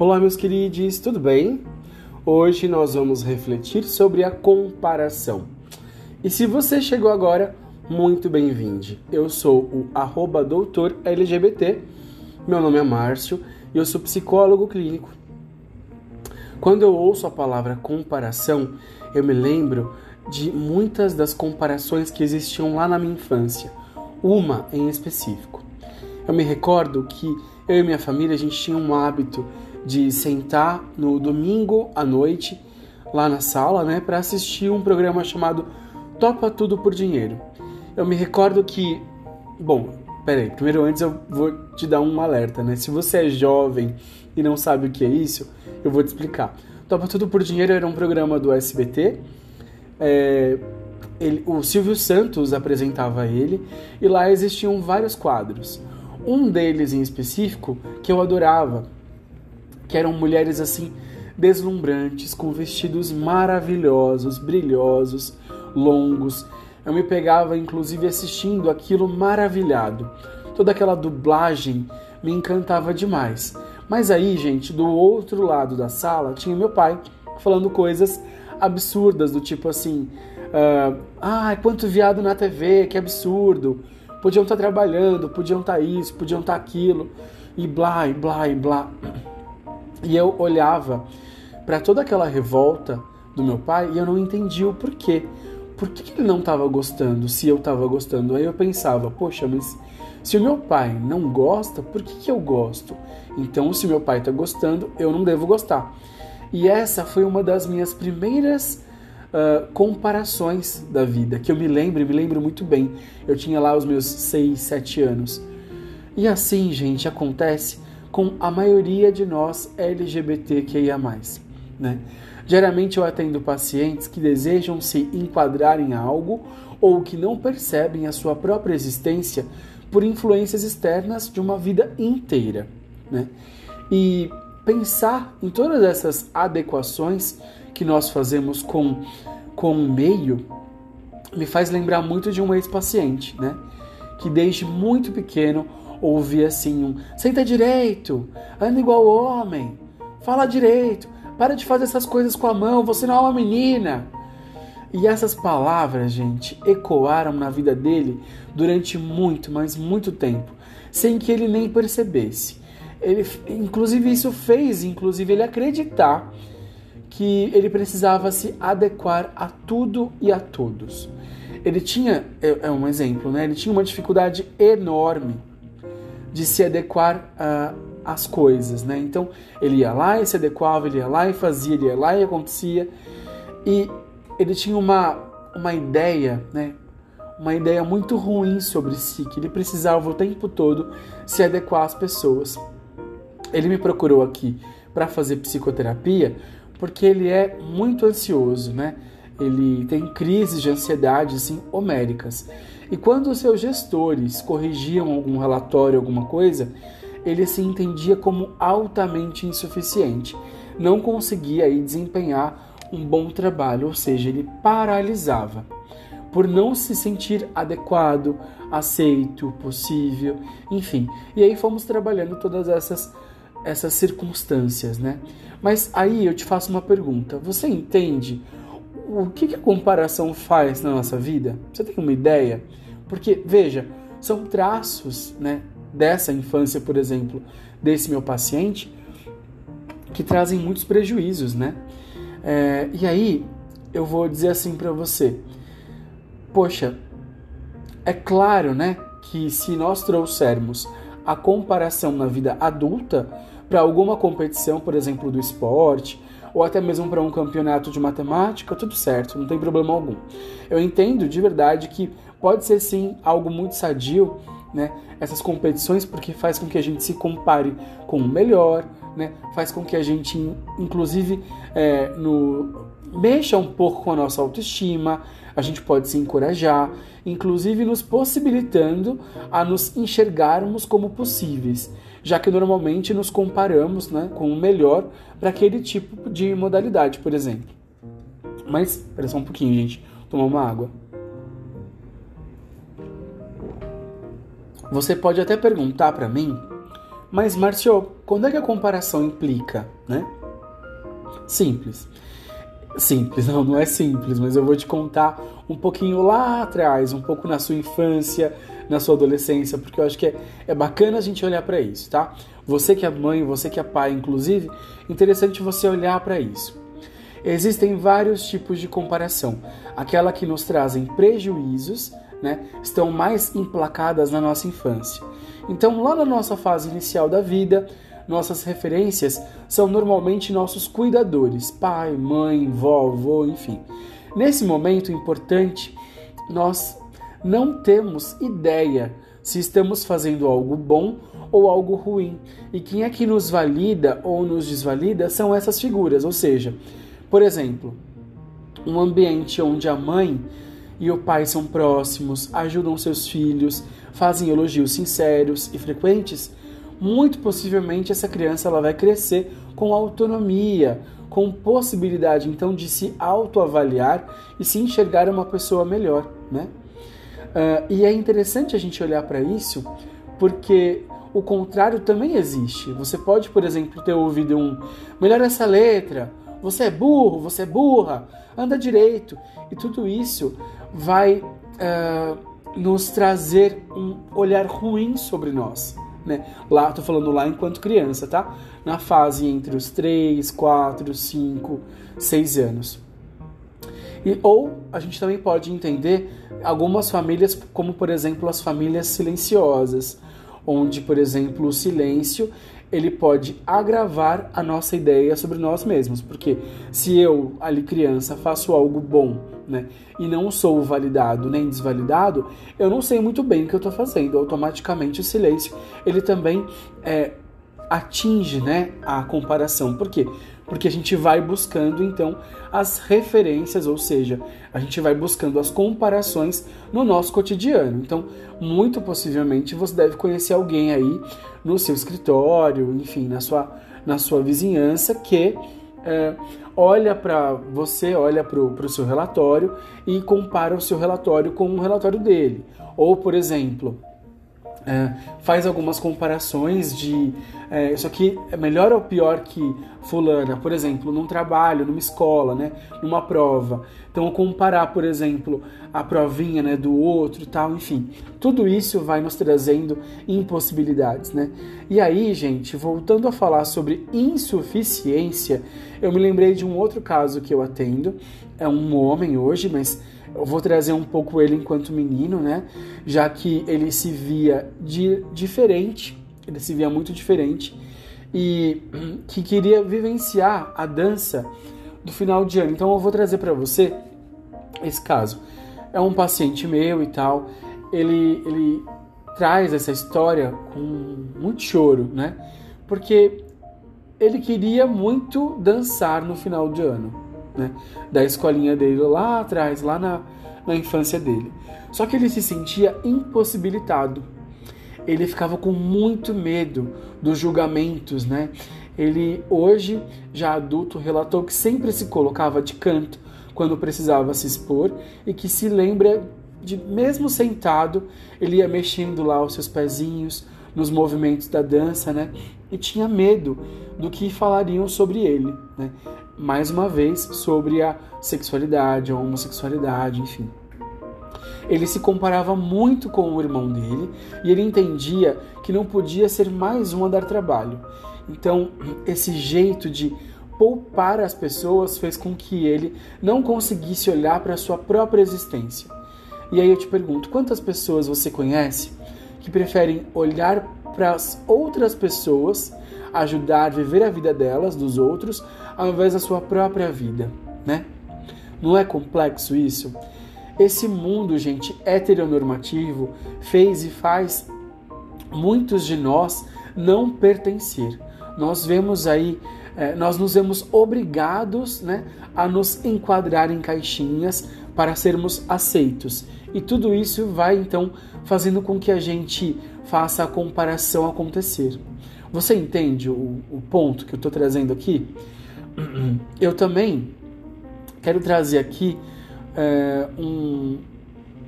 Olá, meus queridos, tudo bem? Hoje nós vamos refletir sobre a comparação. E se você chegou agora, muito bem-vindo. Eu sou o arroba doutor LGBT, meu nome é Márcio e eu sou psicólogo clínico. Quando eu ouço a palavra comparação, eu me lembro de muitas das comparações que existiam lá na minha infância, uma em específico. Eu me recordo que eu e minha família a gente tinha um hábito de sentar no domingo à noite lá na sala, né, para assistir um programa chamado Topa Tudo por Dinheiro. Eu me recordo que, bom, peraí, primeiro antes eu vou te dar um alerta, né? Se você é jovem e não sabe o que é isso, eu vou te explicar. Topa Tudo por Dinheiro era um programa do SBT. É, ele, o Silvio Santos apresentava ele e lá existiam vários quadros. Um deles em específico que eu adorava que eram mulheres assim deslumbrantes, com vestidos maravilhosos, brilhosos, longos. Eu me pegava inclusive assistindo aquilo maravilhado. Toda aquela dublagem me encantava demais. Mas aí, gente, do outro lado da sala tinha meu pai falando coisas absurdas, do tipo assim: uh, ah, quanto viado na TV, que absurdo. Podiam estar tá trabalhando, podiam estar tá isso, podiam estar tá aquilo, e blá, e blá, e blá. E eu olhava para toda aquela revolta do meu pai e eu não entendia o porquê. Por que ele não estava gostando se eu estava gostando? Aí eu pensava, poxa, mas se o meu pai não gosta, por que, que eu gosto? Então, se meu pai está gostando, eu não devo gostar. E essa foi uma das minhas primeiras uh, comparações da vida, que eu me lembro, me lembro muito bem. Eu tinha lá os meus 6, 7 anos. E assim, gente, acontece com a maioria de nós LGBTQIA+. Né? Geralmente eu atendo pacientes que desejam se enquadrar em algo ou que não percebem a sua própria existência por influências externas de uma vida inteira. Né? E pensar em todas essas adequações que nós fazemos com, com o meio me faz lembrar muito de um ex-paciente, né? que desde muito pequeno ouvir assim um senta direito, anda igual homem, fala direito, para de fazer essas coisas com a mão, você não é uma menina. E essas palavras, gente, ecoaram na vida dele durante muito, mas muito tempo, sem que ele nem percebesse. Ele, inclusive isso fez, inclusive ele acreditar que ele precisava se adequar a tudo e a todos. Ele tinha, é, é um exemplo, né? Ele tinha uma dificuldade enorme de se adequar uh, às coisas, né? Então ele ia lá e se adequava, ele ia lá e fazia, ele ia lá e acontecia, e ele tinha uma, uma ideia, né? Uma ideia muito ruim sobre si, que ele precisava o tempo todo se adequar às pessoas. Ele me procurou aqui para fazer psicoterapia porque ele é muito ansioso, né? Ele tem crises de ansiedade assim homéricas. E quando os seus gestores corrigiam algum relatório, alguma coisa, ele se entendia como altamente insuficiente. Não conseguia aí desempenhar um bom trabalho, ou seja, ele paralisava por não se sentir adequado, aceito, possível, enfim. E aí fomos trabalhando todas essas essas circunstâncias, né? Mas aí eu te faço uma pergunta: você entende o que, a comparação faz na nossa vida? Você tem uma ideia? Porque, veja, são traços né, dessa infância, por exemplo, desse meu paciente, que trazem muitos prejuízos, né? É, e aí, eu vou dizer assim para você: poxa, é claro, né, que se nós trouxermos a comparação na vida adulta para alguma competição, por exemplo, do esporte, ou até mesmo para um campeonato de matemática, tudo certo, não tem problema algum. Eu entendo de verdade que pode ser sim algo muito sadio, né? Essas competições, porque faz com que a gente se compare com o melhor, né? Faz com que a gente, inclusive, é, no, mexa um pouco com a nossa autoestima, a gente pode se encorajar, inclusive nos possibilitando a nos enxergarmos como possíveis já que normalmente nos comparamos né, com o melhor para aquele tipo de modalidade, por exemplo. Mas, espera só um pouquinho, gente, tomar uma água. Você pode até perguntar para mim Mas, Marcio, quando é que a comparação implica, né? Simples. Simples, não, não é simples, mas eu vou te contar um pouquinho lá atrás, um pouco na sua infância, na sua adolescência, porque eu acho que é, é bacana a gente olhar para isso, tá? Você que é mãe, você que é pai, inclusive, interessante você olhar para isso. Existem vários tipos de comparação. Aquela que nos trazem prejuízos, né, estão mais emplacadas na nossa infância. Então, lá na nossa fase inicial da vida, nossas referências são normalmente nossos cuidadores, pai, mãe, vovô, enfim. Nesse momento importante, nós não temos ideia se estamos fazendo algo bom ou algo ruim. E quem é que nos valida ou nos desvalida são essas figuras, ou seja, por exemplo, um ambiente onde a mãe e o pai são próximos, ajudam seus filhos, fazem elogios sinceros e frequentes, muito possivelmente essa criança ela vai crescer com autonomia, com possibilidade então de se autoavaliar e se enxergar uma pessoa melhor, né? Uh, e é interessante a gente olhar para isso, porque o contrário também existe. Você pode, por exemplo, ter ouvido um melhor essa letra, você é burro, você é burra, anda direito. E tudo isso vai uh, nos trazer um olhar ruim sobre nós. Né? Lá, tô falando lá enquanto criança, tá? Na fase entre os 3, 4, 5, 6 anos. E, ou a gente também pode entender algumas famílias, como por exemplo as famílias silenciosas, onde, por exemplo, o silêncio ele pode agravar a nossa ideia sobre nós mesmos, porque se eu, ali criança, faço algo bom, né, e não sou validado nem desvalidado, eu não sei muito bem o que eu estou fazendo. Automaticamente o silêncio ele também é, atinge, né, a comparação. Por quê? Porque a gente vai buscando então as referências, ou seja, a gente vai buscando as comparações no nosso cotidiano. Então, muito possivelmente você deve conhecer alguém aí no seu escritório, enfim, na sua, na sua vizinhança que é, olha para você, olha para o seu relatório e compara o seu relatório com o relatório dele. Ou, por exemplo, é, faz algumas comparações de é, isso aqui é melhor ou pior que fulana, por exemplo, num trabalho, numa escola, né, numa prova. Então, comparar, por exemplo, a provinha né, do outro tal, enfim, tudo isso vai nos trazendo impossibilidades, né? E aí, gente, voltando a falar sobre insuficiência, eu me lembrei de um outro caso que eu atendo, é um homem hoje, mas eu vou trazer um pouco ele enquanto menino, né? Já que ele se via diferente, ele se via muito diferente e que queria vivenciar a dança do final de ano. Então eu vou trazer para você esse caso. É um paciente meu e tal. Ele, ele traz essa história com muito choro, né? Porque ele queria muito dançar no final de ano né? Da escolinha dele lá atrás, lá na, na infância dele. Só que ele se sentia impossibilitado. Ele ficava com muito medo dos julgamentos, né? Ele, hoje, já adulto, relatou que sempre se colocava de canto quando precisava se expor e que se lembra de, mesmo sentado, ele ia mexendo lá os seus pezinhos nos movimentos da dança, né? E tinha medo do que falariam sobre ele, né? mais uma vez, sobre a sexualidade, a homossexualidade, enfim. Ele se comparava muito com o irmão dele e ele entendia que não podia ser mais um a dar trabalho. Então, esse jeito de poupar as pessoas fez com que ele não conseguisse olhar para a sua própria existência. E aí eu te pergunto: quantas pessoas você conhece que preferem olhar para as outras pessoas, ajudar a viver a vida delas, dos outros, ao invés da sua própria vida, né? Não é complexo isso? Esse mundo, gente, heteronormativo fez e faz muitos de nós não pertencer. Nós vemos aí, é, nós nos vemos obrigados né, a nos enquadrar em caixinhas para sermos aceitos. E tudo isso vai então fazendo com que a gente faça a comparação acontecer. Você entende o, o ponto que eu estou trazendo aqui? eu também quero trazer aqui é, um,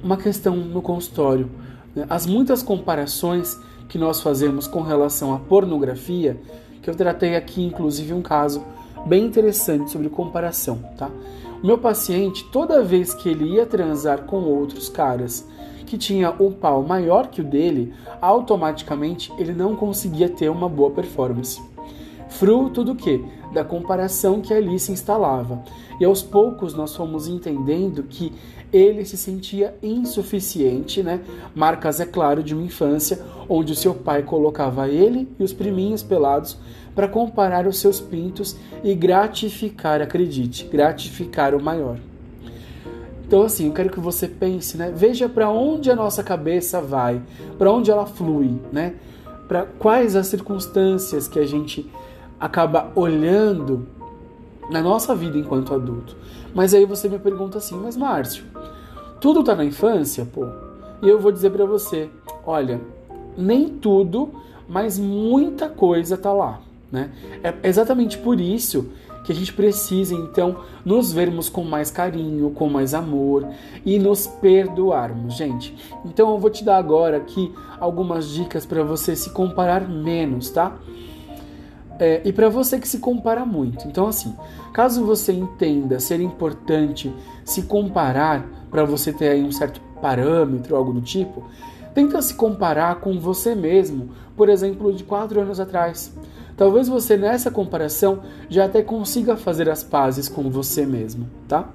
uma questão no consultório. né? as muitas comparações que nós fazemos com relação à pornografia, que eu tratei aqui inclusive um caso bem interessante sobre comparação, tá? O meu paciente, toda vez que ele ia transar com outros caras que tinha o pau maior que o dele, automaticamente ele não conseguia ter uma boa performance. Fruto do que? Da comparação que ali se instalava. E aos poucos nós fomos entendendo que ele se sentia insuficiente, né? Marcas, é claro, de uma infância onde o seu pai colocava ele e os priminhos pelados para comparar os seus pintos e gratificar, acredite, gratificar o maior. Então, assim, eu quero que você pense, né? Veja para onde a nossa cabeça vai, para onde ela flui, né? Para quais as circunstâncias que a gente acaba olhando na nossa vida enquanto adulto. Mas aí você me pergunta assim, mas Márcio, tudo tá na infância, pô? E eu vou dizer para você, olha, nem tudo, mas muita coisa tá lá, né? É exatamente por isso que a gente precisa então nos vermos com mais carinho, com mais amor e nos perdoarmos, gente. Então eu vou te dar agora aqui algumas dicas para você se comparar menos, tá? É, e para você que se compara muito. Então, assim, caso você entenda ser importante se comparar para você ter aí um certo parâmetro, algo do tipo, tenta se comparar com você mesmo, por exemplo, de quatro anos atrás. Talvez você nessa comparação já até consiga fazer as pazes com você mesmo, tá?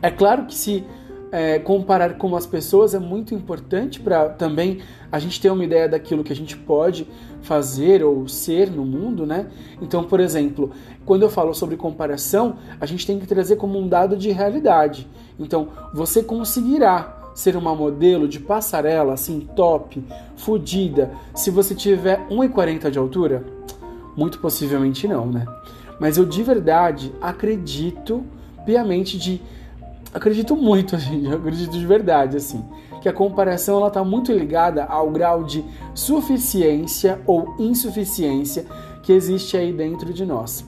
É claro que se é, comparar com as pessoas é muito importante para também a gente ter uma ideia daquilo que a gente pode fazer ou ser no mundo, né? Então, por exemplo, quando eu falo sobre comparação, a gente tem que trazer como um dado de realidade. Então, você conseguirá ser uma modelo de passarela assim top, fodida, se você tiver 1,40 de altura? Muito possivelmente não, né? Mas eu de verdade acredito piamente de acredito muito, assim, eu acredito de verdade, assim, que a comparação ela está muito ligada ao grau de suficiência ou insuficiência que existe aí dentro de nós.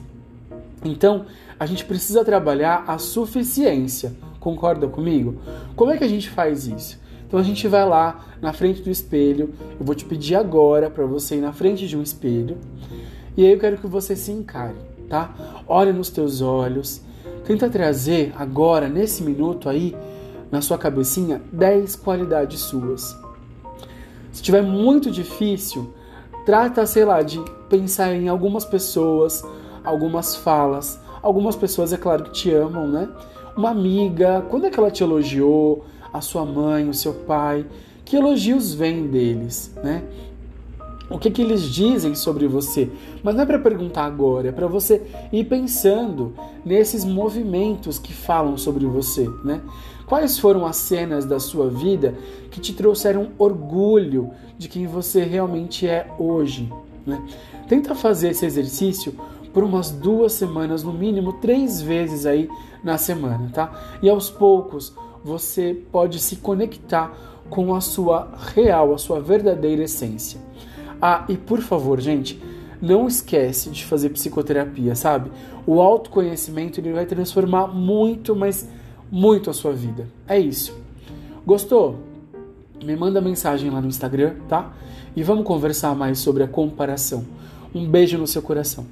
Então, a gente precisa trabalhar a suficiência. Concorda comigo? Como é que a gente faz isso? Então a gente vai lá na frente do espelho. Eu vou te pedir agora para você ir na frente de um espelho. E aí eu quero que você se encare, tá? Olhe nos teus olhos Tenta trazer agora, nesse minuto aí, na sua cabecinha, 10 qualidades suas. Se tiver muito difícil, trata, sei lá, de pensar em algumas pessoas, algumas falas. Algumas pessoas, é claro, que te amam, né? Uma amiga, quando é que ela te elogiou? A sua mãe, o seu pai? Que elogios vêm deles, né? O que, que eles dizem sobre você. Mas não é para perguntar agora, é para você ir pensando nesses movimentos que falam sobre você, né? Quais foram as cenas da sua vida que te trouxeram orgulho de quem você realmente é hoje, né? Tenta fazer esse exercício por umas duas semanas, no mínimo três vezes aí na semana, tá? E aos poucos você pode se conectar com a sua real, a sua verdadeira essência. Ah, e por favor, gente, não esquece de fazer psicoterapia, sabe? O autoconhecimento ele vai transformar muito, mas muito a sua vida. É isso. Gostou? Me manda mensagem lá no Instagram, tá? E vamos conversar mais sobre a comparação. Um beijo no seu coração.